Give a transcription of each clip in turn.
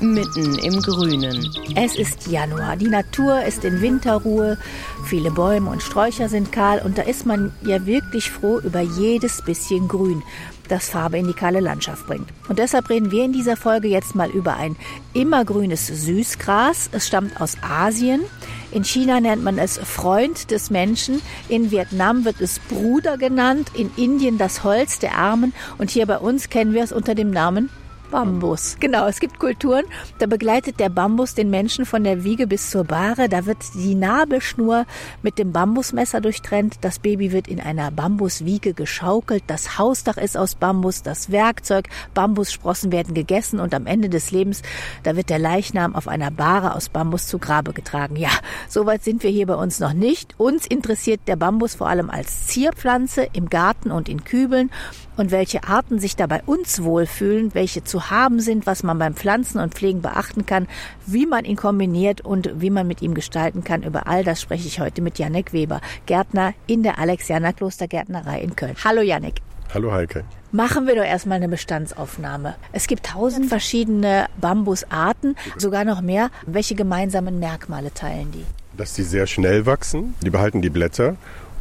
mitten im Grünen. Es ist Januar, die Natur ist in Winterruhe, viele Bäume und Sträucher sind kahl und da ist man ja wirklich froh über jedes bisschen Grün, das Farbe in die kahle Landschaft bringt. Und deshalb reden wir in dieser Folge jetzt mal über ein immergrünes Süßgras. Es stammt aus Asien. In China nennt man es Freund des Menschen, in Vietnam wird es Bruder genannt, in Indien das Holz der Armen und hier bei uns kennen wir es unter dem Namen Bambus. Genau, es gibt Kulturen, da begleitet der Bambus den Menschen von der Wiege bis zur Bahre. Da wird die Nabelschnur mit dem Bambusmesser durchtrennt. Das Baby wird in einer Bambuswiege geschaukelt. Das Hausdach ist aus Bambus, das Werkzeug, Bambussprossen werden gegessen und am Ende des Lebens, da wird der Leichnam auf einer Bahre aus Bambus zu Grabe getragen. Ja, soweit sind wir hier bei uns noch nicht. Uns interessiert der Bambus vor allem als Zierpflanze im Garten und in Kübeln und welche Arten sich dabei uns wohlfühlen, welche zu haben sind, was man beim Pflanzen und Pflegen beachten kann, wie man ihn kombiniert und wie man mit ihm gestalten kann. Über all das spreche ich heute mit Janek Weber, Gärtner in der Alexianer Klostergärtnerei in Köln. Hallo Janek. Hallo Heike. Machen wir doch erstmal eine Bestandsaufnahme. Es gibt tausend verschiedene Bambusarten, sogar noch mehr. Welche gemeinsamen Merkmale teilen die? Dass die sehr schnell wachsen, die behalten die Blätter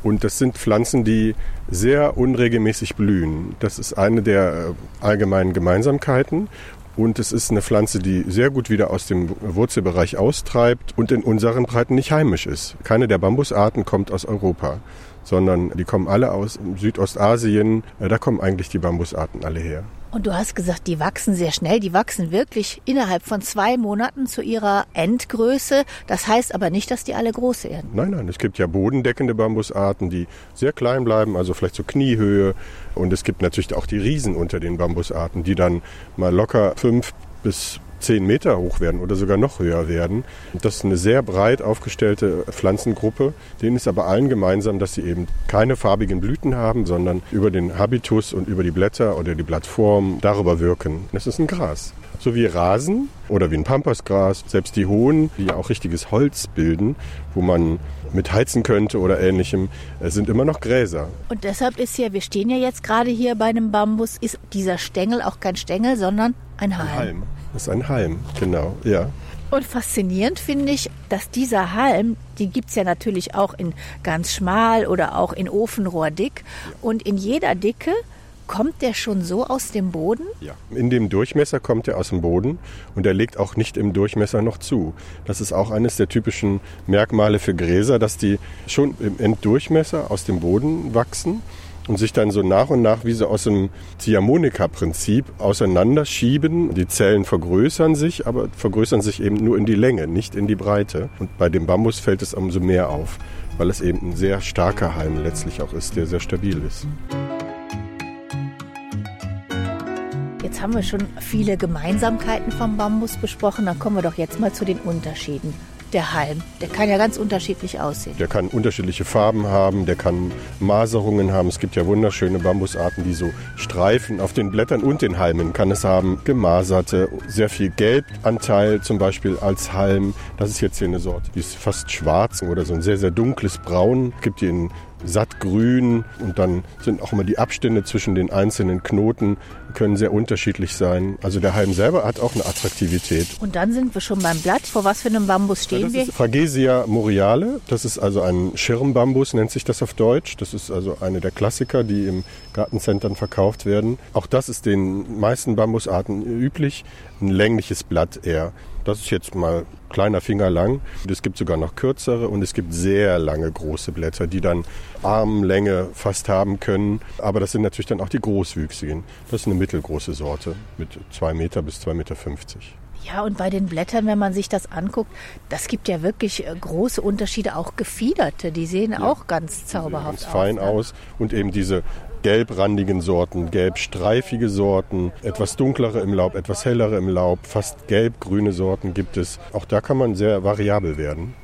und das sind Pflanzen, die sehr unregelmäßig blühen. Das ist eine der äh, allgemeinen Gemeinsamkeiten. Und es ist eine Pflanze, die sehr gut wieder aus dem Wurzelbereich austreibt und in unseren Breiten nicht heimisch ist. Keine der Bambusarten kommt aus Europa, sondern die kommen alle aus Südostasien. Äh, da kommen eigentlich die Bambusarten alle her. Und du hast gesagt, die wachsen sehr schnell. Die wachsen wirklich innerhalb von zwei Monaten zu ihrer Endgröße. Das heißt aber nicht, dass die alle groß werden. Nein, nein. Es gibt ja bodendeckende Bambusarten, die sehr klein bleiben, also vielleicht so Kniehöhe. Und es gibt natürlich auch die Riesen unter den Bambusarten, die dann mal locker fünf bis zehn Meter hoch werden oder sogar noch höher werden. Das ist eine sehr breit aufgestellte Pflanzengruppe. Denen ist aber allen gemeinsam, dass sie eben keine farbigen Blüten haben, sondern über den Habitus und über die Blätter oder die Blattform darüber wirken. Das ist ein Gras. So wie Rasen oder wie ein Pampasgras, selbst die hohen, die ja auch richtiges Holz bilden, wo man mit heizen könnte oder ähnlichem, sind immer noch Gräser. Und deshalb ist hier, wir stehen ja jetzt gerade hier bei einem Bambus, ist dieser Stängel auch kein Stängel, sondern ein Halm. Ein Halm. Das ist ein Halm, genau, ja. Und faszinierend finde ich, dass dieser Halm, die gibt es ja natürlich auch in ganz schmal oder auch in Ofenrohrdick. Und in jeder Dicke kommt der schon so aus dem Boden? Ja, in dem Durchmesser kommt er aus dem Boden und er legt auch nicht im Durchmesser noch zu. Das ist auch eines der typischen Merkmale für Gräser, dass die schon im Enddurchmesser aus dem Boden wachsen und sich dann so nach und nach wie so aus dem Ziehharmonika-Prinzip auseinanderschieben. Die Zellen vergrößern sich, aber vergrößern sich eben nur in die Länge, nicht in die Breite. Und bei dem Bambus fällt es umso mehr auf, weil es eben ein sehr starker Halm letztlich auch ist, der sehr stabil ist. Jetzt haben wir schon viele Gemeinsamkeiten vom Bambus besprochen, dann kommen wir doch jetzt mal zu den Unterschieden der Halm? Der kann ja ganz unterschiedlich aussehen. Der kann unterschiedliche Farben haben, der kann Maserungen haben. Es gibt ja wunderschöne Bambusarten, die so Streifen auf den Blättern und den Halmen kann es haben. Gemaserte, sehr viel Gelbanteil zum Beispiel als Halm. Das ist jetzt hier eine Sorte, die ist fast schwarz oder so ein sehr, sehr dunkles Braun. Es gibt die in sattgrün und dann sind auch immer die Abstände zwischen den einzelnen Knoten können sehr unterschiedlich sein. Also der Halm selber hat auch eine Attraktivität. Und dann sind wir schon beim Blatt. Vor was für einem Bambus stehen ja, das wir? Ist Fragesia moriale. Das ist also ein Schirmbambus, nennt sich das auf Deutsch. Das ist also eine der Klassiker, die im Gartencentern verkauft werden. Auch das ist den meisten Bambusarten üblich. Ein längliches Blatt eher. Das ist jetzt mal kleiner Finger lang. Es gibt sogar noch kürzere und es gibt sehr lange große Blätter, die dann Armlänge fast haben können. Aber das sind natürlich dann auch die großwüchsigen. Das ist eine mittelgroße Sorte mit 2 Meter bis 2,50 Meter. Ja, und bei den Blättern, wenn man sich das anguckt, das gibt ja wirklich äh, große Unterschiede, auch gefiederte, die sehen ja, auch ganz zauberhaft ganz fein aus. Ne? aus. Und eben diese gelbrandigen Sorten, gelbstreifige Sorten, etwas dunklere im Laub, etwas hellere im Laub, fast gelbgrüne Sorten gibt es. Auch da kann man sehr variabel werden.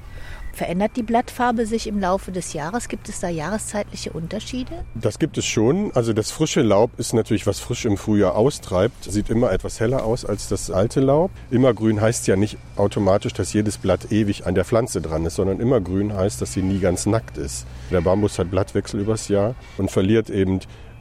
Verändert die Blattfarbe sich im Laufe des Jahres? Gibt es da jahreszeitliche Unterschiede? Das gibt es schon. Also das frische Laub ist natürlich, was frisch im Frühjahr austreibt, sieht immer etwas heller aus als das alte Laub. Immergrün heißt ja nicht automatisch, dass jedes Blatt ewig an der Pflanze dran ist, sondern immergrün heißt, dass sie nie ganz nackt ist. Der Bambus hat Blattwechsel übers Jahr und verliert eben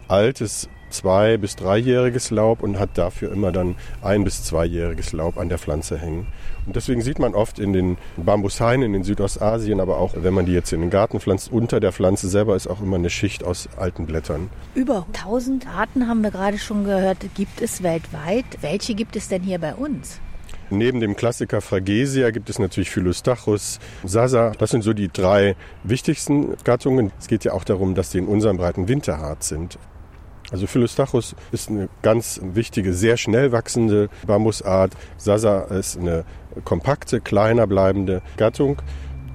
altes zwei- bis dreijähriges Laub und hat dafür immer dann ein- bis zweijähriges Laub an der Pflanze hängen. Und deswegen sieht man oft in den Bambushainen in Südostasien, aber auch wenn man die jetzt in den Garten pflanzt, unter der Pflanze selber ist auch immer eine Schicht aus alten Blättern. Über 1000 Arten haben wir gerade schon gehört, gibt es weltweit. Welche gibt es denn hier bei uns? Neben dem Klassiker Fragesia gibt es natürlich Philostachus, Sasa. Das sind so die drei wichtigsten Gattungen. Es geht ja auch darum, dass die in unserem Breiten winterhart sind. Also Philostachus ist eine ganz wichtige, sehr schnell wachsende Bambusart. Sasa ist eine kompakte, kleiner bleibende Gattung,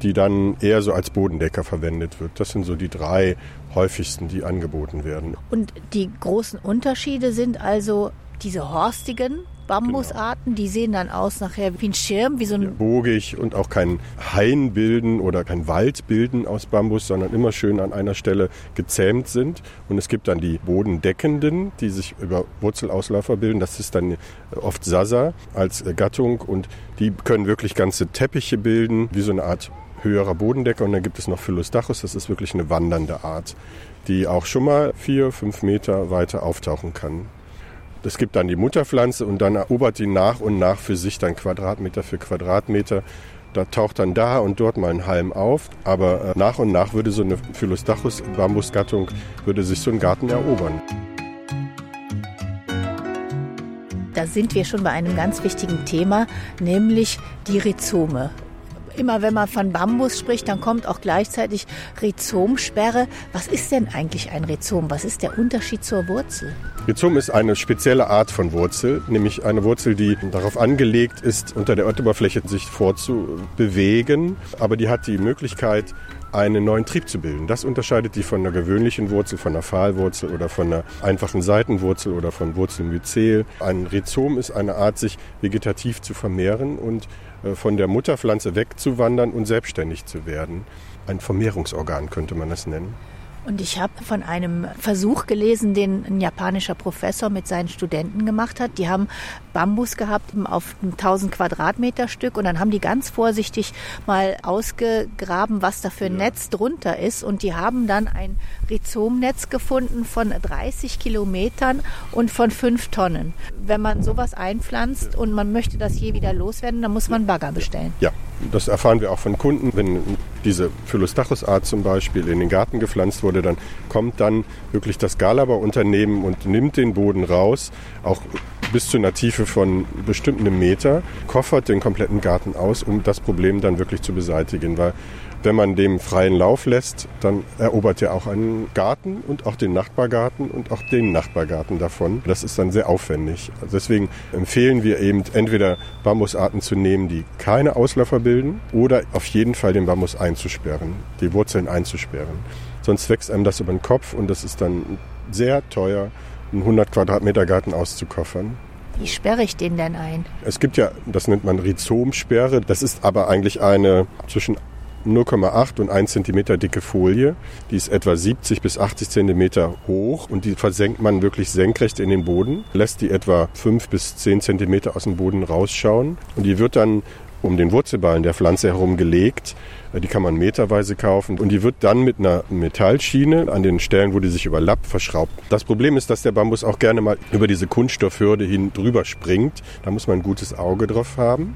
die dann eher so als Bodendecker verwendet wird. Das sind so die drei häufigsten, die angeboten werden. Und die großen Unterschiede sind also diese horstigen Bambusarten, die sehen dann aus nachher wie ein Schirm, wie so ein... Ja, bogig und auch kein Hain bilden oder kein Wald bilden aus Bambus, sondern immer schön an einer Stelle gezähmt sind. Und es gibt dann die bodendeckenden, die sich über Wurzelauslaufer bilden. Das ist dann oft Sasa als Gattung und die können wirklich ganze Teppiche bilden, wie so eine Art höherer Bodendecker. Und dann gibt es noch Philostachus, das ist wirklich eine wandernde Art, die auch schon mal vier, fünf Meter weiter auftauchen kann. Es gibt dann die Mutterpflanze und dann erobert die nach und nach für sich dann Quadratmeter für Quadratmeter. Da taucht dann da und dort mal ein Halm auf, aber äh, nach und nach würde so eine Philostachus Bambusgattung würde sich so ein Garten erobern. Da sind wir schon bei einem ganz wichtigen Thema, nämlich die Rhizome immer wenn man von Bambus spricht, dann kommt auch gleichzeitig Rhizomsperre. Was ist denn eigentlich ein Rhizom? Was ist der Unterschied zur Wurzel? Rhizom ist eine spezielle Art von Wurzel, nämlich eine Wurzel, die darauf angelegt ist, unter der Erdoberfläche sich vorzubewegen, aber die hat die Möglichkeit, einen neuen Trieb zu bilden. Das unterscheidet die von einer gewöhnlichen Wurzel, von einer Pfahlwurzel oder von einer einfachen Seitenwurzel oder von Wurzelmyzel. Ein Rhizom ist eine Art, sich vegetativ zu vermehren und äh, von der Mutterpflanze wegzuwandern und selbstständig zu werden. Ein Vermehrungsorgan könnte man das nennen. Und ich habe von einem Versuch gelesen, den ein japanischer Professor mit seinen Studenten gemacht hat. Die haben Bambus gehabt auf einem 1000 Quadratmeter Stück und dann haben die ganz vorsichtig mal ausgegraben, was da für ein ja. Netz drunter ist. Und die haben dann ein Rhizomnetz gefunden von 30 Kilometern und von 5 Tonnen. Wenn man sowas einpflanzt und man möchte das je wieder loswerden, dann muss man Bagger bestellen. Ja, das erfahren wir auch von Kunden. Wenn diese Philostachus-Art zum Beispiel in den Garten gepflanzt wurde, dann kommt dann wirklich das Galaber-Unternehmen und nimmt den Boden raus, auch bis zu einer Tiefe von bestimmten Meter, koffert den kompletten Garten aus, um das Problem dann wirklich zu beseitigen. Weil wenn man dem freien Lauf lässt, dann erobert er auch einen Garten und auch den Nachbargarten und auch den Nachbargarten davon. Das ist dann sehr aufwendig. Also deswegen empfehlen wir eben entweder Bambusarten zu nehmen, die keine Ausläufer bilden oder auf jeden Fall den Bambus einzusperren, die Wurzeln einzusperren. Sonst wächst einem das über den Kopf und das ist dann sehr teuer, einen 100 Quadratmeter Garten auszukoffern. Wie sperre ich den denn ein? Es gibt ja, das nennt man Rhizomsperre. Das ist aber eigentlich eine zwischen 0,8 und 1 cm dicke Folie. Die ist etwa 70 bis 80 cm hoch und die versenkt man wirklich senkrecht in den Boden, lässt die etwa 5 bis 10 cm aus dem Boden rausschauen und die wird dann um den Wurzelballen der Pflanze herum gelegt. Die kann man meterweise kaufen und die wird dann mit einer Metallschiene an den Stellen, wo die sich überlappt, verschraubt. Das Problem ist, dass der Bambus auch gerne mal über diese Kunststoffhürde hin drüber springt. Da muss man ein gutes Auge drauf haben.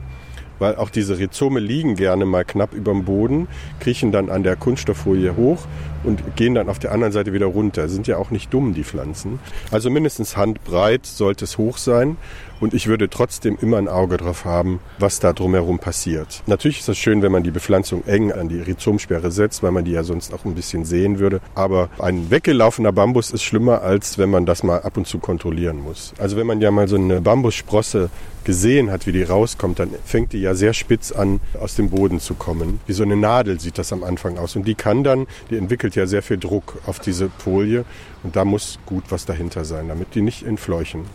Weil auch diese Rhizome liegen gerne mal knapp über dem Boden, kriechen dann an der Kunststofffolie hoch und gehen dann auf der anderen Seite wieder runter. Sind ja auch nicht dumm, die Pflanzen. Also mindestens handbreit sollte es hoch sein. Und ich würde trotzdem immer ein Auge drauf haben, was da drumherum passiert. Natürlich ist es schön, wenn man die Bepflanzung eng an die Rhizomsperre setzt, weil man die ja sonst auch ein bisschen sehen würde. Aber ein weggelaufener Bambus ist schlimmer, als wenn man das mal ab und zu kontrollieren muss. Also wenn man ja mal so eine Bambussprosse gesehen hat, wie die rauskommt, dann fängt die ja sehr spitz an, aus dem Boden zu kommen. Wie so eine Nadel sieht das am Anfang aus. Und die kann dann, die entwickelt ja sehr viel Druck auf diese Folie. Und da muss gut was dahinter sein, damit die nicht entfleuchen.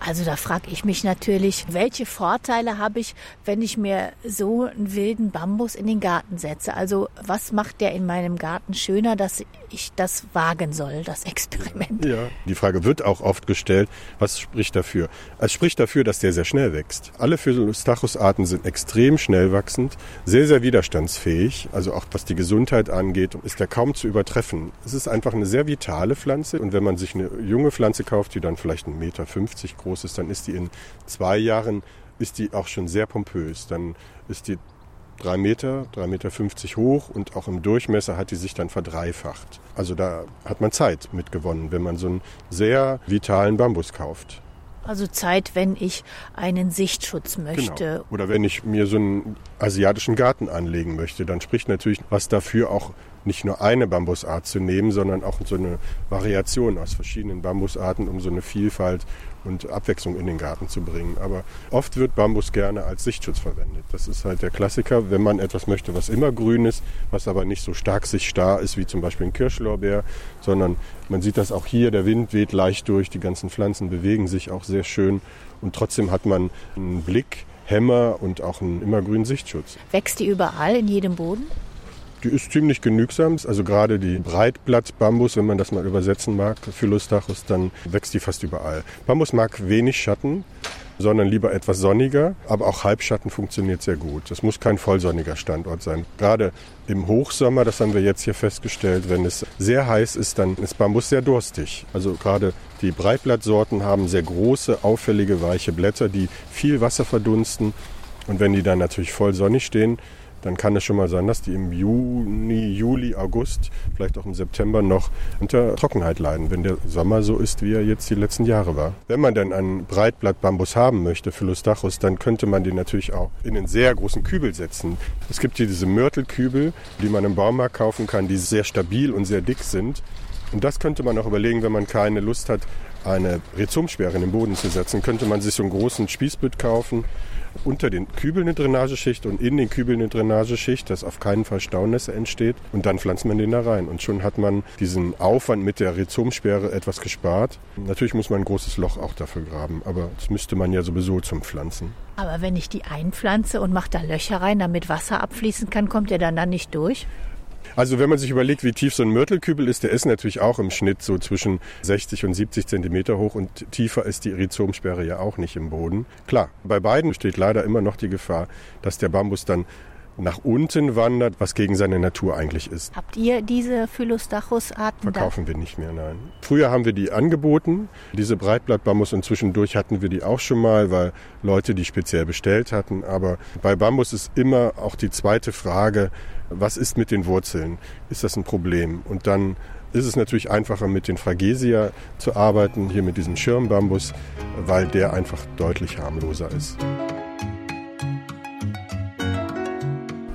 Also da frage ich mich natürlich, welche Vorteile habe ich, wenn ich mir so einen wilden Bambus in den Garten setze? Also was macht der in meinem Garten schöner, dass ich das wagen soll, das Experiment? Ja, die Frage wird auch oft gestellt, was spricht dafür? Es spricht dafür, dass der sehr schnell wächst. Alle Phylostachus-Arten sind extrem schnell wachsend, sehr, sehr widerstandsfähig. Also auch was die Gesundheit angeht, ist der kaum zu übertreffen. Es ist einfach eine sehr vitale Pflanze und wenn man sich eine junge Pflanze kauft, die dann vielleicht einen Meter 50 groß groß ist, dann ist die in zwei Jahren ist die auch schon sehr pompös. Dann ist die drei Meter, drei Meter 50 hoch und auch im Durchmesser hat die sich dann verdreifacht. Also da hat man Zeit mitgewonnen, wenn man so einen sehr vitalen Bambus kauft. Also Zeit, wenn ich einen Sichtschutz möchte. Genau. Oder wenn ich mir so einen asiatischen Garten anlegen möchte, dann spricht natürlich was dafür, auch nicht nur eine Bambusart zu nehmen, sondern auch so eine Variation aus verschiedenen Bambusarten, um so eine Vielfalt und Abwechslung in den Garten zu bringen. Aber oft wird Bambus gerne als Sichtschutz verwendet. Das ist halt der Klassiker, wenn man etwas möchte, was immer grün ist, was aber nicht so stark sichtsstarr ist wie zum Beispiel ein Kirschlorbeer, sondern man sieht das auch hier, der Wind weht leicht durch, die ganzen Pflanzen bewegen sich auch sehr schön und trotzdem hat man einen Blick, Hämmer und auch einen immergrünen Sichtschutz. Wächst die überall in jedem Boden? Die ist ziemlich genügsam. Also gerade die Breitblatt-Bambus, wenn man das mal übersetzen mag, Phylostachus, dann wächst die fast überall. Bambus mag wenig Schatten, sondern lieber etwas sonniger. Aber auch Halbschatten funktioniert sehr gut. Es muss kein vollsonniger Standort sein. Gerade im Hochsommer, das haben wir jetzt hier festgestellt, wenn es sehr heiß ist, dann ist Bambus sehr durstig. Also gerade die Breitblattsorten haben sehr große, auffällige, weiche Blätter, die viel Wasser verdunsten. Und wenn die dann natürlich voll sonnig stehen, dann kann es schon mal sein, dass die im Juni, Juli, August, vielleicht auch im September noch unter Trockenheit leiden, wenn der Sommer so ist, wie er jetzt die letzten Jahre war. Wenn man dann einen Breitblattbambus haben möchte, Phylostachus, dann könnte man den natürlich auch in einen sehr großen Kübel setzen. Es gibt hier diese Mörtelkübel, die man im Baumarkt kaufen kann, die sehr stabil und sehr dick sind. Und das könnte man auch überlegen, wenn man keine Lust hat, eine Rhizomsperre in den Boden zu setzen, könnte man sich so einen großen Spießbütt kaufen unter den Kübeln eine Drainageschicht und in den Kübeln eine Drainageschicht, dass auf keinen Fall Staunässe entsteht. Und dann pflanzt man den da rein. Und schon hat man diesen Aufwand mit der Rhizomsperre etwas gespart. Natürlich muss man ein großes Loch auch dafür graben, aber das müsste man ja sowieso zum Pflanzen. Aber wenn ich die einpflanze und mache da Löcher rein, damit Wasser abfließen kann, kommt der dann, dann nicht durch? Also wenn man sich überlegt, wie tief so ein Mörtelkübel ist, der ist natürlich auch im Schnitt so zwischen 60 und 70 Zentimeter hoch und tiefer ist die Rhizomsperre ja auch nicht im Boden. Klar, bei beiden besteht leider immer noch die Gefahr, dass der Bambus dann nach unten wandert, was gegen seine Natur eigentlich ist. Habt ihr diese Phylostachus-Arten? Verkaufen da? wir nicht mehr, nein. Früher haben wir die angeboten, diese Breitblattbambus, und zwischendurch hatten wir die auch schon mal, weil Leute die speziell bestellt hatten. Aber bei Bambus ist immer auch die zweite Frage, was ist mit den Wurzeln? Ist das ein Problem? Und dann ist es natürlich einfacher mit den Fragesia zu arbeiten, hier mit diesem Schirmbambus, weil der einfach deutlich harmloser ist.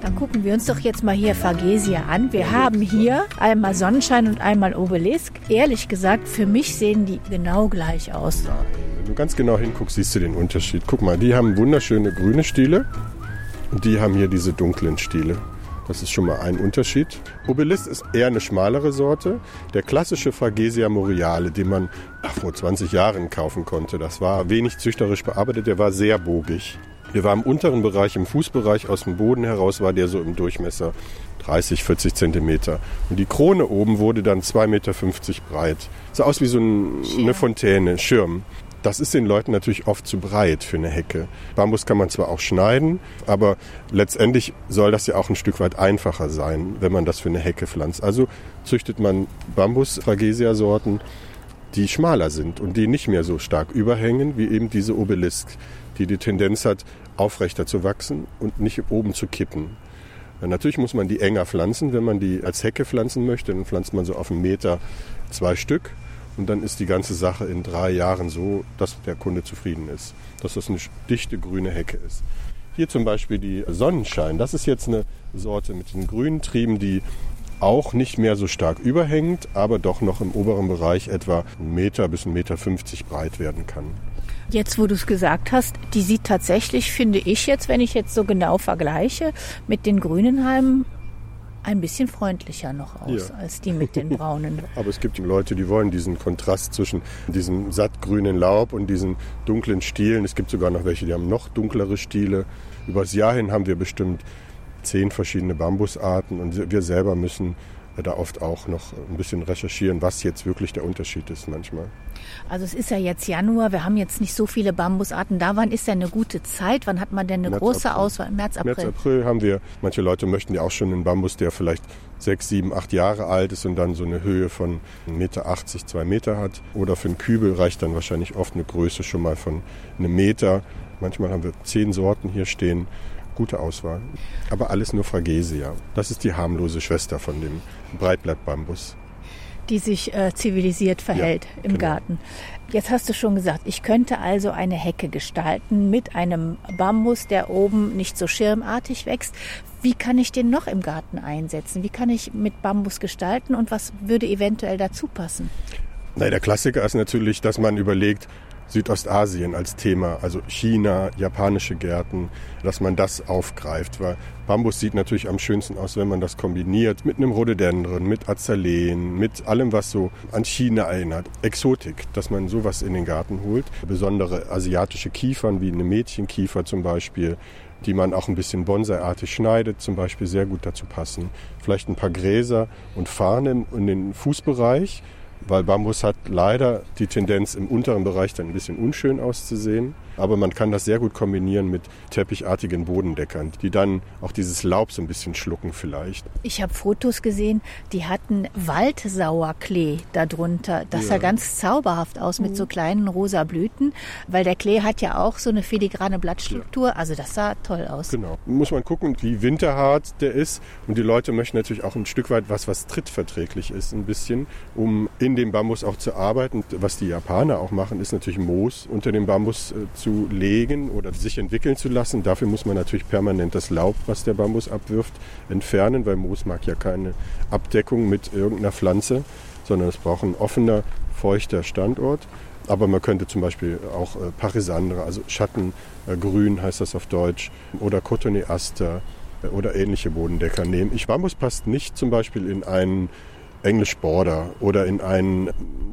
Dann gucken wir uns doch jetzt mal hier Fagesia an. Wir haben hier einmal Sonnenschein und einmal Obelisk. Ehrlich gesagt, für mich sehen die genau gleich aus. Nein, wenn du ganz genau hinguckst, siehst du den Unterschied. Guck mal, die haben wunderschöne grüne Stiele und die haben hier diese dunklen Stiele. Das ist schon mal ein Unterschied. Obelisk ist eher eine schmalere Sorte. Der klassische Fragesia moriale, den man ach, vor 20 Jahren kaufen konnte, das war wenig züchterisch bearbeitet, der war sehr bogig. Der war im unteren Bereich, im Fußbereich aus dem Boden heraus, war der so im Durchmesser 30, 40 Zentimeter. Und die Krone oben wurde dann 2,50 Meter breit. Sah aus wie so ein, eine Fontäne, Schirm. Das ist den Leuten natürlich oft zu breit für eine Hecke. Bambus kann man zwar auch schneiden, aber letztendlich soll das ja auch ein Stück weit einfacher sein, wenn man das für eine Hecke pflanzt. Also züchtet man Bambus-Fragesia-Sorten, die schmaler sind und die nicht mehr so stark überhängen wie eben diese Obelisk, die die Tendenz hat, aufrechter zu wachsen und nicht oben zu kippen. Natürlich muss man die enger pflanzen. Wenn man die als Hecke pflanzen möchte, dann pflanzt man so auf einen Meter zwei Stück. Und dann ist die ganze Sache in drei Jahren so, dass der Kunde zufrieden ist. Dass das eine dichte grüne Hecke ist. Hier zum Beispiel die Sonnenschein. Das ist jetzt eine Sorte mit den grünen Trieben, die auch nicht mehr so stark überhängt, aber doch noch im oberen Bereich etwa einen Meter bis einen Meter 50 breit werden kann. Jetzt, wo du es gesagt hast, die sieht tatsächlich, finde ich jetzt, wenn ich jetzt so genau vergleiche, mit den grünen Halmen ein bisschen freundlicher noch aus ja. als die mit den braunen. Aber es gibt Leute, die wollen diesen Kontrast zwischen diesem sattgrünen Laub und diesen dunklen Stielen. Es gibt sogar noch welche, die haben noch dunklere Stiele. Übers Jahr hin haben wir bestimmt zehn verschiedene Bambusarten und wir selber müssen da oft auch noch ein bisschen recherchieren, was jetzt wirklich der Unterschied ist manchmal. Also es ist ja jetzt Januar, wir haben jetzt nicht so viele Bambusarten da. Wann ist denn eine gute Zeit? Wann hat man denn eine März, große April. Auswahl? März, April. März, April haben wir, manche Leute möchten ja auch schon einen Bambus, der vielleicht sechs, sieben, acht Jahre alt ist und dann so eine Höhe von 1,80 Meter, 2 Meter hat. Oder für einen Kübel reicht dann wahrscheinlich oft eine Größe schon mal von einem Meter. Manchmal haben wir zehn Sorten hier stehen gute Auswahl. Aber alles nur Fragesia. Das ist die harmlose Schwester von dem Breitblattbambus. Die sich äh, zivilisiert verhält ja, im genau. Garten. Jetzt hast du schon gesagt, ich könnte also eine Hecke gestalten mit einem Bambus, der oben nicht so schirmartig wächst. Wie kann ich den noch im Garten einsetzen? Wie kann ich mit Bambus gestalten und was würde eventuell dazu passen? Na, der Klassiker ist natürlich, dass man überlegt, Südostasien als Thema, also China, japanische Gärten, dass man das aufgreift, weil Bambus sieht natürlich am schönsten aus, wenn man das kombiniert mit einem Rhododendron, mit Azaleen, mit allem, was so an China erinnert. Exotik, dass man sowas in den Garten holt. Besondere asiatische Kiefern, wie eine Mädchenkiefer zum Beispiel, die man auch ein bisschen bonsaiartig schneidet, zum Beispiel sehr gut dazu passen. Vielleicht ein paar Gräser und Farnen in den Fußbereich, weil Bambus hat leider die Tendenz, im unteren Bereich dann ein bisschen unschön auszusehen. Aber man kann das sehr gut kombinieren mit teppichartigen Bodendeckern, die dann auch dieses Laub so ein bisschen schlucken vielleicht. Ich habe Fotos gesehen, die hatten Waldsauerklee darunter. Das ja. sah ganz zauberhaft aus mit so mhm. kleinen rosa Blüten, weil der Klee hat ja auch so eine filigrane Blattstruktur. Ja. Also das sah toll aus. Genau. Muss man gucken, wie winterhart der ist. Und die Leute möchten natürlich auch ein Stück weit was, was trittverträglich ist, ein bisschen, um in dem Bambus auch zu arbeiten. Was die Japaner auch machen, ist natürlich Moos unter dem Bambus äh, zu legen oder sich entwickeln zu lassen. Dafür muss man natürlich permanent das Laub, was der Bambus abwirft, entfernen, weil Moos mag ja keine Abdeckung mit irgendeiner Pflanze, sondern es braucht ein offener, feuchter Standort. Aber man könnte zum Beispiel auch äh, Parisandre, also Schattengrün äh, heißt das auf Deutsch, oder Cotoneaster oder ähnliche Bodendecker nehmen. Ich Bambus passt nicht zum Beispiel in einen English Border oder in einen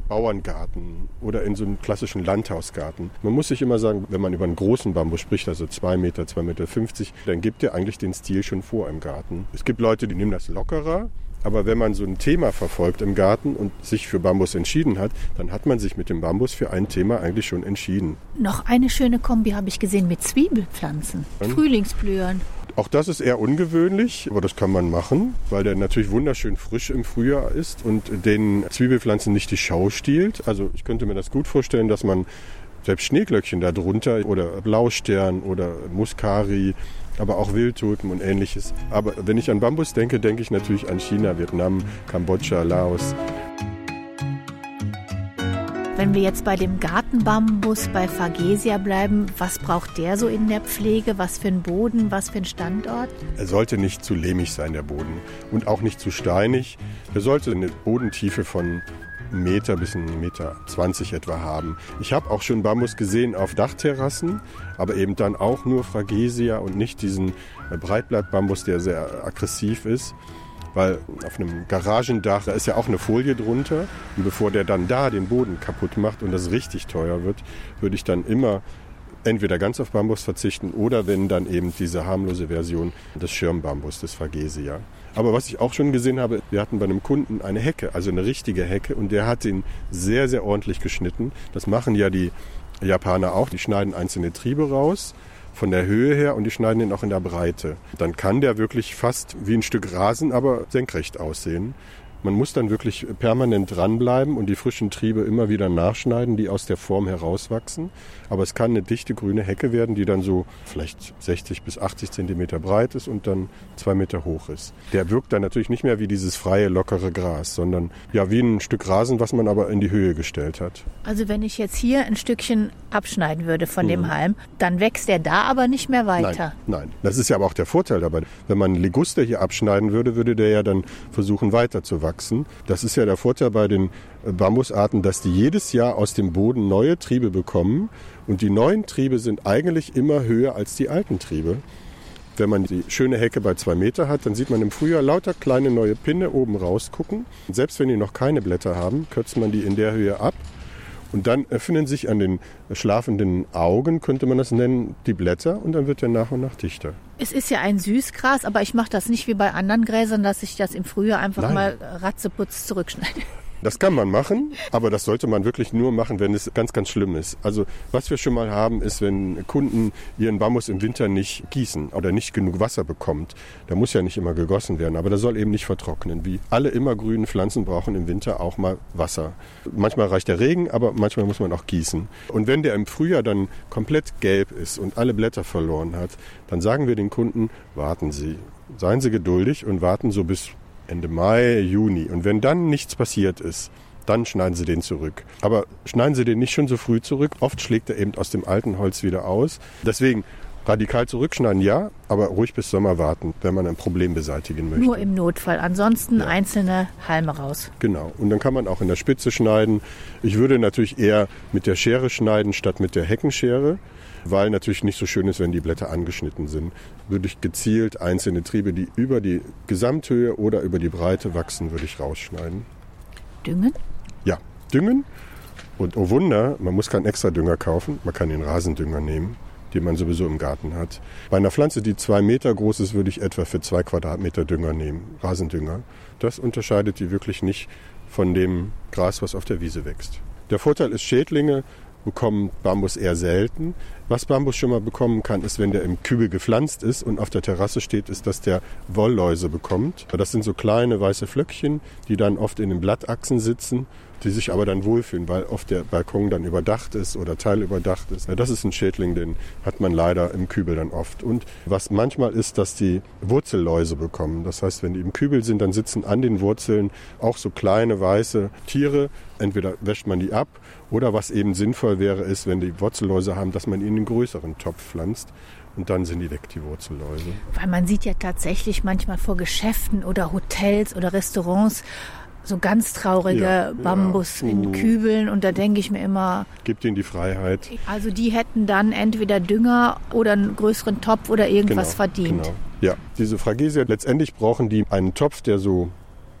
Bauerngarten oder in so einen klassischen Landhausgarten. Man muss sich immer sagen, wenn man über einen großen Bambus spricht, also zwei Meter, zwei Meter, fünfzig, dann gibt er eigentlich den Stil schon vor im Garten. Es gibt Leute, die nehmen das lockerer, aber wenn man so ein Thema verfolgt im Garten und sich für Bambus entschieden hat, dann hat man sich mit dem Bambus für ein Thema eigentlich schon entschieden. Noch eine schöne Kombi habe ich gesehen mit Zwiebelpflanzen, Frühlingsblühern. Auch das ist eher ungewöhnlich, aber das kann man machen, weil der natürlich wunderschön frisch im Frühjahr ist und den Zwiebelpflanzen nicht die Schau stiehlt. Also ich könnte mir das gut vorstellen, dass man selbst Schneeglöckchen darunter oder Blaustern oder Muskari, aber auch Wildtoten und ähnliches. Aber wenn ich an Bambus denke, denke ich natürlich an China, Vietnam, Kambodscha, Laos. Wenn wir jetzt bei dem Gartenbambus bei Phagesia bleiben, was braucht der so in der Pflege? Was für einen Boden, was für einen Standort? Er sollte nicht zu lehmig sein, der Boden. Und auch nicht zu steinig. Er sollte eine Bodentiefe von Meter bis einen Meter 20 etwa haben. Ich habe auch schon Bambus gesehen auf Dachterrassen, aber eben dann auch nur Fragesia und nicht diesen Breitblattbambus, der sehr aggressiv ist weil auf einem Garagendach, da ist ja auch eine Folie drunter. Und bevor der dann da den Boden kaputt macht und das richtig teuer wird, würde ich dann immer entweder ganz auf Bambus verzichten oder wenn dann eben diese harmlose Version des Schirmbambus, des Phagesia. Aber was ich auch schon gesehen habe, wir hatten bei einem Kunden eine Hecke, also eine richtige Hecke und der hat den sehr, sehr ordentlich geschnitten. Das machen ja die Japaner auch, die schneiden einzelne Triebe raus von der Höhe her und die schneiden ihn auch in der Breite. Dann kann der wirklich fast wie ein Stück Rasen, aber senkrecht aussehen. Man muss dann wirklich permanent dranbleiben und die frischen Triebe immer wieder nachschneiden, die aus der Form herauswachsen. Aber es kann eine dichte grüne Hecke werden, die dann so vielleicht 60 bis 80 Zentimeter breit ist und dann zwei Meter hoch ist. Der wirkt dann natürlich nicht mehr wie dieses freie, lockere Gras, sondern ja wie ein Stück Rasen, was man aber in die Höhe gestellt hat. Also wenn ich jetzt hier ein Stückchen abschneiden würde von mhm. dem Halm, dann wächst der da aber nicht mehr weiter. Nein, nein, das ist ja aber auch der Vorteil dabei. Wenn man Liguster hier abschneiden würde, würde der ja dann versuchen weiter zu wachsen. Das ist ja der Vorteil bei den äh, Bambusarten, dass die jedes Jahr aus dem Boden neue Triebe bekommen und die neuen Triebe sind eigentlich immer höher als die alten Triebe. Wenn man die schöne Hecke bei zwei Meter hat, dann sieht man im Frühjahr lauter kleine neue Pinne oben rausgucken. Und selbst wenn die noch keine Blätter haben, kürzt man die in der Höhe ab. Und dann öffnen sich an den schlafenden Augen, könnte man das nennen, die Blätter und dann wird er nach und nach dichter. Es ist ja ein Süßgras, aber ich mache das nicht wie bei anderen Gräsern, dass ich das im Frühjahr einfach Nein. mal ratzeputz zurückschneide. Das kann man machen, aber das sollte man wirklich nur machen, wenn es ganz, ganz schlimm ist. Also was wir schon mal haben, ist, wenn Kunden ihren Bambus im Winter nicht gießen oder nicht genug Wasser bekommt. Da muss ja nicht immer gegossen werden, aber da soll eben nicht vertrocknen. Wie alle immergrünen Pflanzen brauchen im Winter auch mal Wasser. Manchmal reicht der Regen, aber manchmal muss man auch gießen. Und wenn der im Frühjahr dann komplett gelb ist und alle Blätter verloren hat, dann sagen wir den Kunden, warten Sie. Seien Sie geduldig und warten so bis Ende Mai, Juni. Und wenn dann nichts passiert ist, dann schneiden Sie den zurück. Aber schneiden Sie den nicht schon so früh zurück. Oft schlägt er eben aus dem alten Holz wieder aus. Deswegen radikal zurückschneiden, ja, aber ruhig bis Sommer warten, wenn man ein Problem beseitigen möchte. Nur im Notfall. Ansonsten ja. einzelne Halme raus. Genau. Und dann kann man auch in der Spitze schneiden. Ich würde natürlich eher mit der Schere schneiden statt mit der Heckenschere weil natürlich nicht so schön ist, wenn die Blätter angeschnitten sind. Würde ich gezielt einzelne Triebe, die über die Gesamthöhe oder über die Breite wachsen, würde ich rausschneiden. Düngen? Ja, düngen. Und oh Wunder, man muss keinen extra Dünger kaufen, man kann den Rasendünger nehmen, den man sowieso im Garten hat. Bei einer Pflanze, die zwei Meter groß ist, würde ich etwa für zwei Quadratmeter Dünger nehmen, Rasendünger. Das unterscheidet die wirklich nicht von dem Gras, was auf der Wiese wächst. Der Vorteil ist, Schädlinge bekommen Bambus eher selten. Was Bambus schon mal bekommen kann, ist, wenn der im Kübel gepflanzt ist und auf der Terrasse steht, ist, dass der Wollläuse bekommt. Das sind so kleine weiße Flöckchen, die dann oft in den Blattachsen sitzen die sich aber dann wohlfühlen, weil oft der Balkon dann überdacht ist oder teilüberdacht ist. Das ist ein Schädling, den hat man leider im Kübel dann oft. Und was manchmal ist, dass die Wurzelläuse bekommen. Das heißt, wenn die im Kübel sind, dann sitzen an den Wurzeln auch so kleine weiße Tiere. Entweder wäscht man die ab oder was eben sinnvoll wäre, ist, wenn die Wurzelläuse haben, dass man ihnen einen größeren Topf pflanzt. Und dann sind die weg, die Wurzelläuse. Weil man sieht ja tatsächlich manchmal vor Geschäften oder Hotels oder Restaurants so ganz traurige ja, Bambus ja. in Kübeln und da denke ich mir immer. Gibt ihnen die Freiheit. Also die hätten dann entweder Dünger oder einen größeren Topf oder irgendwas genau, verdient. Genau. Ja, diese Fragesia, letztendlich brauchen die einen Topf, der so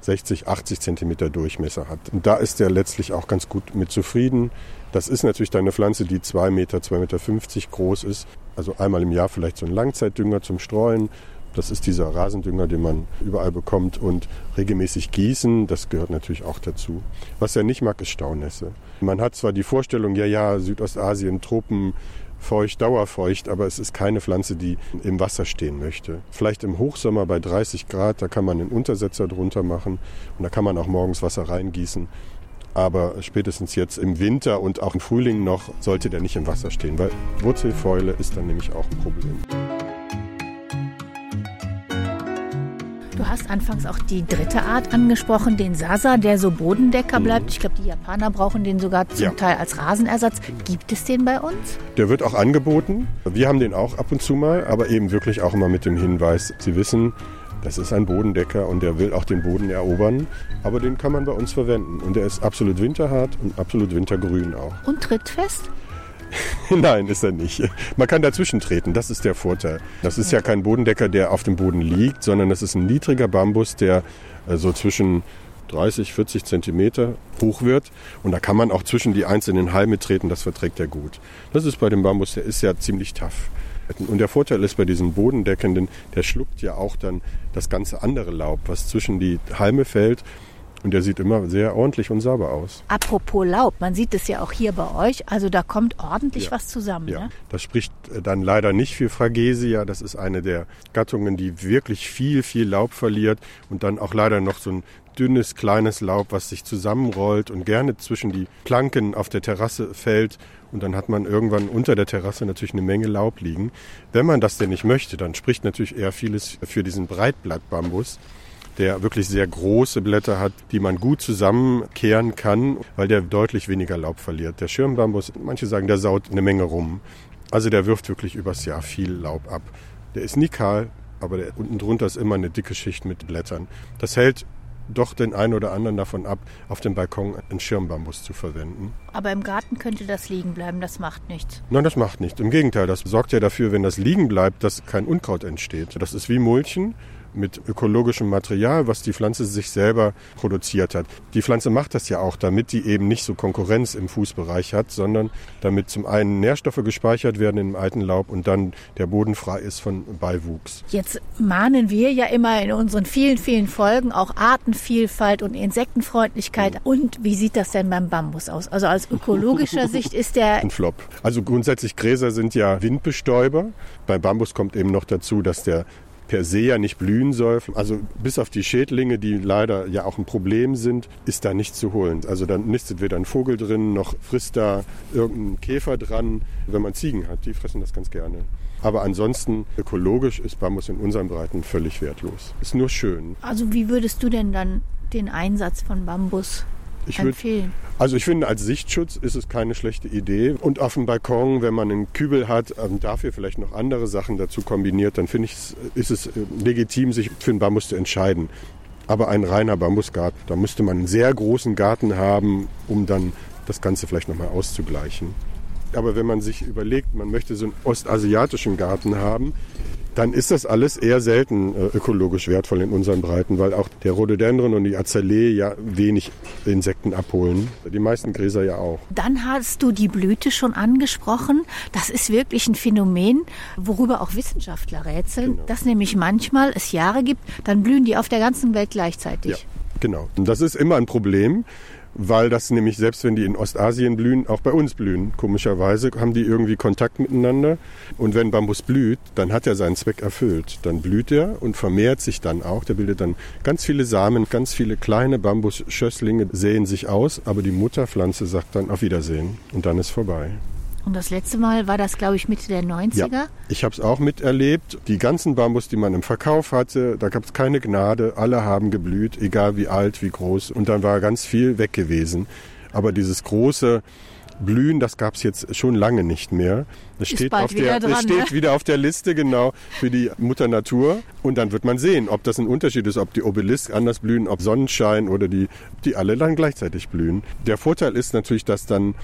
60, 80 Zentimeter Durchmesser hat. Und da ist der letztlich auch ganz gut mit zufrieden. Das ist natürlich dann eine Pflanze, die 2 Meter, 2,50 Meter groß ist. Also einmal im Jahr vielleicht so ein Langzeitdünger zum Streuen das ist dieser Rasendünger, den man überall bekommt und regelmäßig gießen, das gehört natürlich auch dazu. Was er nicht mag, ist Staunässe. Man hat zwar die Vorstellung, ja, ja, Südostasien, Tropen, feucht, dauerfeucht, aber es ist keine Pflanze, die im Wasser stehen möchte. Vielleicht im Hochsommer bei 30 Grad, da kann man einen Untersetzer drunter machen und da kann man auch morgens Wasser reingießen. Aber spätestens jetzt im Winter und auch im Frühling noch sollte der nicht im Wasser stehen, weil Wurzelfäule ist dann nämlich auch ein Problem. Du hast anfangs auch die dritte Art angesprochen, den Sasa, der so Bodendecker mhm. bleibt. Ich glaube, die Japaner brauchen den sogar zum ja. Teil als Rasenersatz. Gibt es den bei uns? Der wird auch angeboten. Wir haben den auch ab und zu mal, aber eben wirklich auch immer mit dem Hinweis, Sie wissen, das ist ein Bodendecker und der will auch den Boden erobern. Aber den kann man bei uns verwenden. Und der ist absolut winterhart und absolut wintergrün auch. Und trittfest? Nein, ist er nicht. Man kann dazwischen treten, das ist der Vorteil. Das ist ja kein Bodendecker, der auf dem Boden liegt, sondern das ist ein niedriger Bambus, der äh, so zwischen 30, 40 Zentimeter hoch wird. Und da kann man auch zwischen die einzelnen Halme treten, das verträgt er gut. Das ist bei dem Bambus, der ist ja ziemlich tough. Und der Vorteil ist bei diesem Bodendeckenden, der schluckt ja auch dann das ganze andere Laub, was zwischen die Halme fällt. Und der sieht immer sehr ordentlich und sauber aus. Apropos Laub, man sieht es ja auch hier bei euch, also da kommt ordentlich Ja. was zusammen. Ja, Ne? das spricht äh, dann leider nicht für Phragesia. Das ist eine der Gattungen, die wirklich viel, viel Laub verliert und dann auch leider noch so ein dünnes, kleines Laub, was sich zusammenrollt und gerne zwischen die Planken auf der Terrasse fällt. Und dann hat man irgendwann unter der Terrasse natürlich eine Menge Laub liegen. Wenn man das denn nicht möchte, dann spricht natürlich eher vieles für diesen Breitblattbambus der wirklich sehr große Blätter hat, die man gut zusammenkehren kann, weil der deutlich weniger Laub verliert. Der Schirmbambus, manche sagen, der saut eine Menge rum. Also der wirft wirklich übers Jahr viel Laub ab. Der ist nie kahl, aber der, unten drunter ist immer eine dicke Schicht mit Blättern. Das hält doch den einen oder anderen davon ab, auf dem Balkon einen Schirmbambus zu verwenden. Aber im Garten könnte das liegen bleiben, das macht nichts. Nein, das macht nichts. Im Gegenteil, das sorgt ja dafür, wenn das liegen bleibt, dass kein Unkraut entsteht. Das ist wie Mulchen mit ökologischem Material, was die Pflanze sich selber produziert hat. Die Pflanze macht das ja auch, damit die eben nicht so Konkurrenz im Fußbereich hat, sondern damit zum einen Nährstoffe gespeichert werden im alten Laub und dann der Boden frei ist von Beiwuchs. Jetzt mahnen wir ja immer in unseren vielen, vielen Folgen auch Artenvielfalt und Insektenfreundlichkeit. Und wie sieht das denn beim Bambus aus? Also aus ökologischer Sicht ist der Ein Flop. Also grundsätzlich Gräser sind ja Windbestäuber. Beim Bambus kommt eben noch dazu, dass der per se ja nicht blühen soll. Also bis auf die Schädlinge, die leider ja auch ein Problem sind, ist da nichts zu holen. Also dann nistet weder ein Vogel drin, noch frisst da irgendein Käfer dran. Wenn man Ziegen hat, die fressen das ganz gerne. Aber ansonsten ökologisch ist Bambus in unseren Breiten völlig wertlos. Ist nur schön. Also wie würdest du denn dann den Einsatz von Bambus Ich würd- empfehlen? Also ich finde, als Sichtschutz ist es keine schlechte Idee. Und auf dem Balkon, wenn man einen Kübel hat, ähm, dafür vielleicht noch andere Sachen dazu kombiniert, dann finde ich, es- ist es äh, legitim, sich für einen Bambus zu entscheiden. Aber ein reiner Bambusgarten, da müsste man einen sehr großen Garten haben, um dann das Ganze vielleicht nochmal auszugleichen. Aber wenn man sich überlegt, man möchte so einen ostasiatischen Garten haben, dann ist das alles eher selten äh, ökologisch wertvoll in unseren Breiten, weil auch der Rhododendron und die Azalee ja wenig Insekten abholen. Die meisten Gräser ja auch. Dann hast du die Blüte schon angesprochen. Das ist wirklich ein Phänomen, worüber auch Wissenschaftler rätseln, Genau. dass nämlich manchmal es Jahre gibt, dann blühen die auf der ganzen Welt gleichzeitig. Ja, genau. Und das ist immer ein Problem, weil das nämlich, selbst wenn die in Ostasien blühen, auch bei uns blühen. Komischerweise haben die irgendwie Kontakt miteinander. Und wenn Bambus blüht, dann hat er seinen Zweck erfüllt. Dann blüht er und vermehrt sich dann auch. Der bildet dann ganz viele Samen, ganz viele kleine Bambusschösslinge säen sich aus, aber die Mutterpflanze sagt dann auf Wiedersehen. Und dann ist vorbei. Und das letzte Mal war das, glaube ich, Mitte der 90er. Ja, ich habe es auch miterlebt. Die ganzen Bambus, die man im Verkauf hatte, da gab es keine Gnade. Alle haben geblüht, egal wie alt, wie groß. Und dann war ganz viel weg gewesen. Aber dieses große Blühen, das gab es jetzt schon lange nicht mehr. Das Ist steht, auf wieder der, dran, steht ne? wieder auf der Liste, genau, für die Mutter Natur. Und dann wird man sehen, ob das ein Unterschied ist, ob die Obelisk anders blühen, ob Sonnenschein oder die, die alle dann gleichzeitig blühen. Der Vorteil ist natürlich, dass dann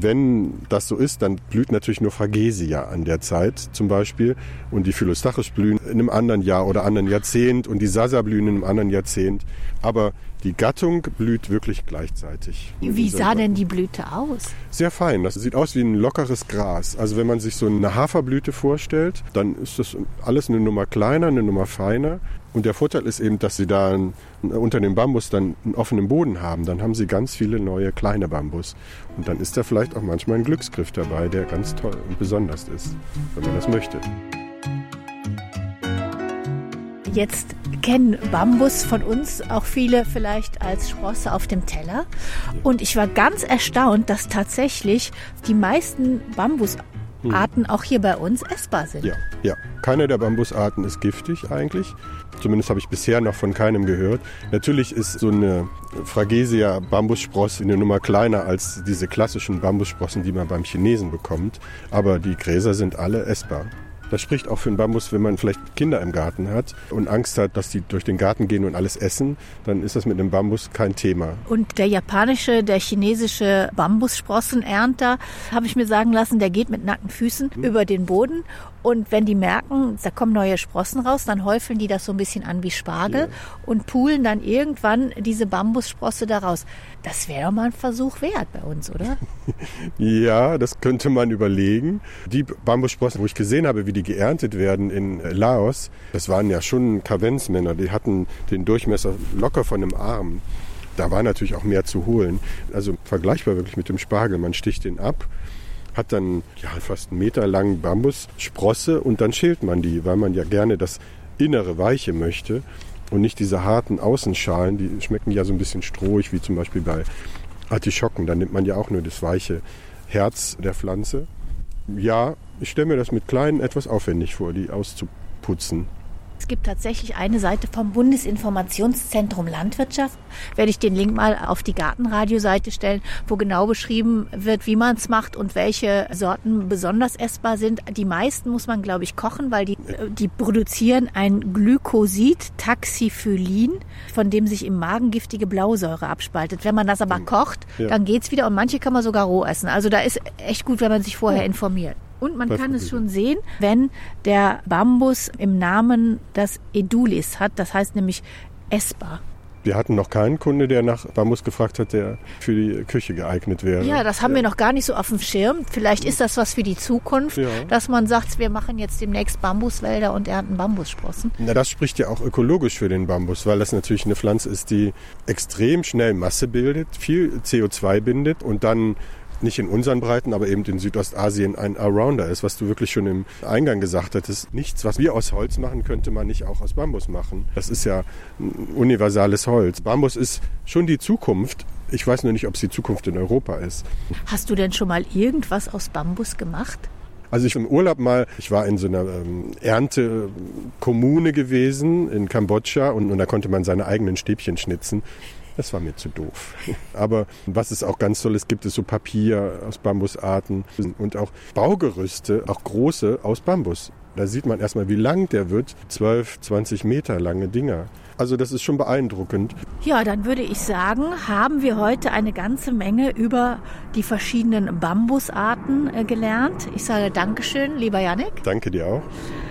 wenn das so ist, dann blüht natürlich nur Phragesia an der Zeit zum Beispiel und die Philostachus blühen in einem anderen Jahr oder anderen Jahrzehnt und die Sasa blühen in einem anderen Jahrzehnt. Aber die Gattung blüht wirklich gleichzeitig. Wie sah denn die Blüte aus? Sehr fein. Das sieht aus wie ein lockeres Gras. Also wenn man sich so eine Haferblüte vorstellt, dann ist das alles eine Nummer kleiner, eine Nummer feiner. Und der Vorteil ist eben, dass sie da ein, unter dem Bambus dann einen offenen Boden haben. Dann haben sie ganz viele neue kleine Bambus. Und dann ist da vielleicht auch manchmal ein Glücksgriff dabei, der ganz toll und besonders ist, wenn man das möchte. Jetzt kennen Bambus von uns auch viele vielleicht als Sprosse auf dem Teller. Und ich war ganz erstaunt, dass tatsächlich die meisten Bambusarten auch hier bei uns essbar sind. Ja, ja. Keiner der Bambusarten ist giftig eigentlich. Zumindest habe ich bisher noch von keinem gehört. Natürlich ist so eine Phragesia Bambussprosse eine Nummer kleiner als diese klassischen Bambussprossen, die man beim Chinesen bekommt. Aber die Gräser sind alle essbar. Das spricht auch für den Bambus, wenn man vielleicht Kinder im Garten hat und Angst hat, dass die durch den Garten gehen und alles essen, dann ist das mit einem Bambus kein Thema. Und der japanische, der chinesische Bambussprossenernter, habe ich mir sagen lassen, der geht mit nackten Füßen über den Boden. Und wenn die merken, da kommen neue Sprossen raus, dann häufeln die das so ein bisschen an wie Spargel und pulen dann irgendwann diese Bambussprosse daraus. Das wäre doch mal ein Versuch wert bei uns, oder? Ja, das könnte man überlegen. Die Bambussprossen, wo ich gesehen habe, wie die geerntet werden in Laos, das waren ja schon Kavenzmänner. Die hatten den Durchmesser locker von einem Arm. Da war natürlich auch mehr zu holen. Also vergleichbar wirklich mit dem Spargel. Man sticht den ab, hat dann ja, fast einen Meter langen Bambussprosse und dann schält man die, weil man ja gerne das innere Weiche möchte und nicht diese harten Außenschalen, die schmecken ja so ein bisschen strohig, wie zum Beispiel bei Artischocken. Da nimmt man ja auch nur das weiche Herz der Pflanze. Ja, ich stelle mir das mit kleinen etwas aufwendig vor, die auszuputzen. Es gibt tatsächlich eine Seite vom Bundesinformationszentrum Landwirtschaft. Werde ich den Link mal auf die Gartenradioseite stellen, wo genau beschrieben wird, wie man es macht und welche Sorten besonders essbar sind. Die meisten muss man, glaube ich, kochen, weil die, die produzieren ein Glykosid, Taxiphyllin, von dem sich im Magen giftige Blausäure abspaltet. Wenn man das aber kocht, ja. dann geht's wieder und manche kann man sogar roh essen. Also da ist echt gut, wenn man sich vorher informiert. Und man kann es schon sehen, wenn der Bambus im Namen das Edulis hat, das heißt nämlich essbar. Wir hatten noch keinen Kunde, der nach Bambus gefragt hat, der für die Küche geeignet wäre. Ja, das haben ja. wir noch gar nicht so auf dem Schirm. Vielleicht ist das was für die Zukunft, ja. dass man sagt, wir machen jetzt demnächst Bambuswälder und ernten Bambussprossen. Na, das spricht ja auch ökologisch für den Bambus, weil das natürlich eine Pflanze ist, die extrem schnell Masse bildet, viel CO2 bindet und dann nicht in unseren Breiten, aber eben in Südostasien ein Arounder ist, was du wirklich schon im Eingang gesagt hattest. Nichts, was wir aus Holz machen, könnte man nicht auch aus Bambus machen. Das ist ja ein universales Holz. Bambus ist schon die Zukunft. Ich weiß nur nicht, ob es die Zukunft in Europa ist. Hast du denn schon mal irgendwas aus Bambus gemacht? Also ich im Urlaub mal, ich war in so einer ähm, Erntekommune gewesen in Kambodscha und, und da konnte man seine eigenen Stäbchen schnitzen. Das war mir zu doof. Aber was es auch ganz toll ist, gibt es so Papier aus Bambusarten und auch Baugerüste, auch große aus Bambus. Da sieht man erstmal, wie lang der wird. 12, 20 Meter lange Dinger. Also das ist schon beeindruckend. Ja, dann würde ich sagen, haben wir heute eine ganze Menge über die verschiedenen Bambusarten äh, gelernt. Ich sage Dankeschön, lieber Janik. Danke dir auch.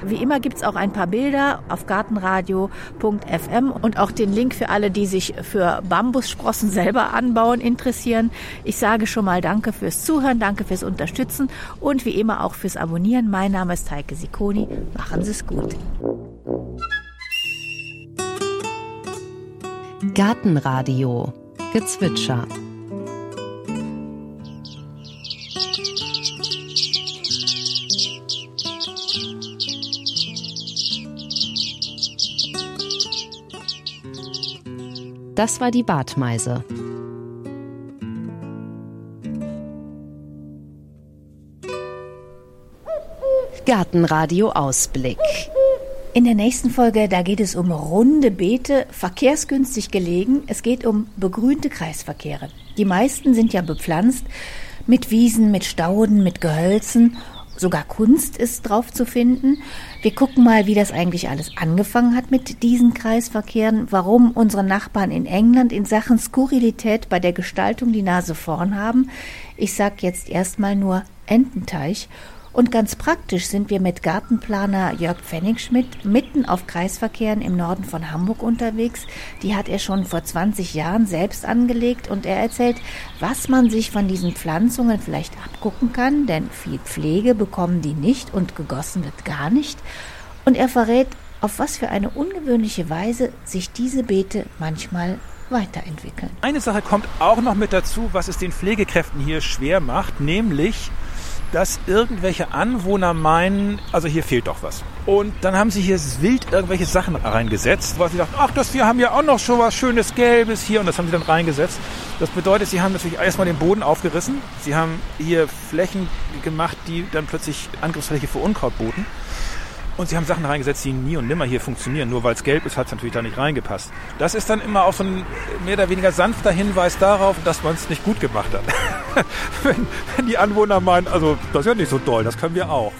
Wie immer gibt es auch ein paar Bilder auf gartenradio.fm und auch den Link für alle, die sich für Bambussprossen selber anbauen interessieren. Ich sage schon mal Danke fürs Zuhören, danke fürs Unterstützen und wie immer auch fürs Abonnieren. Mein Name ist Heike Sikoni. Machen Sie es gut. Gartenradio Gezwitscher Das war die Bartmeise. Gartenradio Ausblick. In der nächsten Folge, da geht es um runde Beete, verkehrsgünstig gelegen. Es geht um begrünte Kreisverkehre. Die meisten sind ja bepflanzt mit Wiesen, mit Stauden, mit Gehölzen. Sogar Kunst ist drauf zu finden. Wir gucken mal, wie das eigentlich alles angefangen hat mit diesen Kreisverkehren, warum unsere Nachbarn in England in Sachen Skurrilität bei der Gestaltung die Nase vorn haben. Ich sag jetzt erstmal nur Ententeich und ganz praktisch sind wir mit Gartenplaner Jörg Pfennigschmidt mitten auf Kreisverkehren im Norden von Hamburg unterwegs. Die hat er schon vor 20 Jahren selbst angelegt und er erzählt, was man sich von diesen Pflanzungen vielleicht abgucken kann, denn viel Pflege bekommen die nicht und gegossen wird gar nicht. Und er verrät, auf was für eine ungewöhnliche Weise sich diese Beete manchmal weiterentwickeln. Eine Sache kommt auch noch mit dazu, was es den Pflegekräften hier schwer macht, nämlich dass irgendwelche Anwohner meinen, also hier fehlt doch was. Und dann haben sie hier wild irgendwelche Sachen reingesetzt, weil sie dachten, ach, das, wir haben ja auch noch schon was Schönes Gelbes hier und das haben sie dann reingesetzt. Das bedeutet, sie haben natürlich erstmal den Boden aufgerissen. Sie haben hier Flächen gemacht, die dann plötzlich Angriffsfläche für Unkraut boten. Und sie haben Sachen reingesetzt, die nie und nimmer hier funktionieren. Nur weil es gelb ist, hat es natürlich da nicht reingepasst. Das ist dann immer auch so ein mehr oder weniger sanfter Hinweis darauf, dass man es nicht gut gemacht hat. wenn, wenn die Anwohner meinen, also das ist ja nicht so doll, das können wir auch.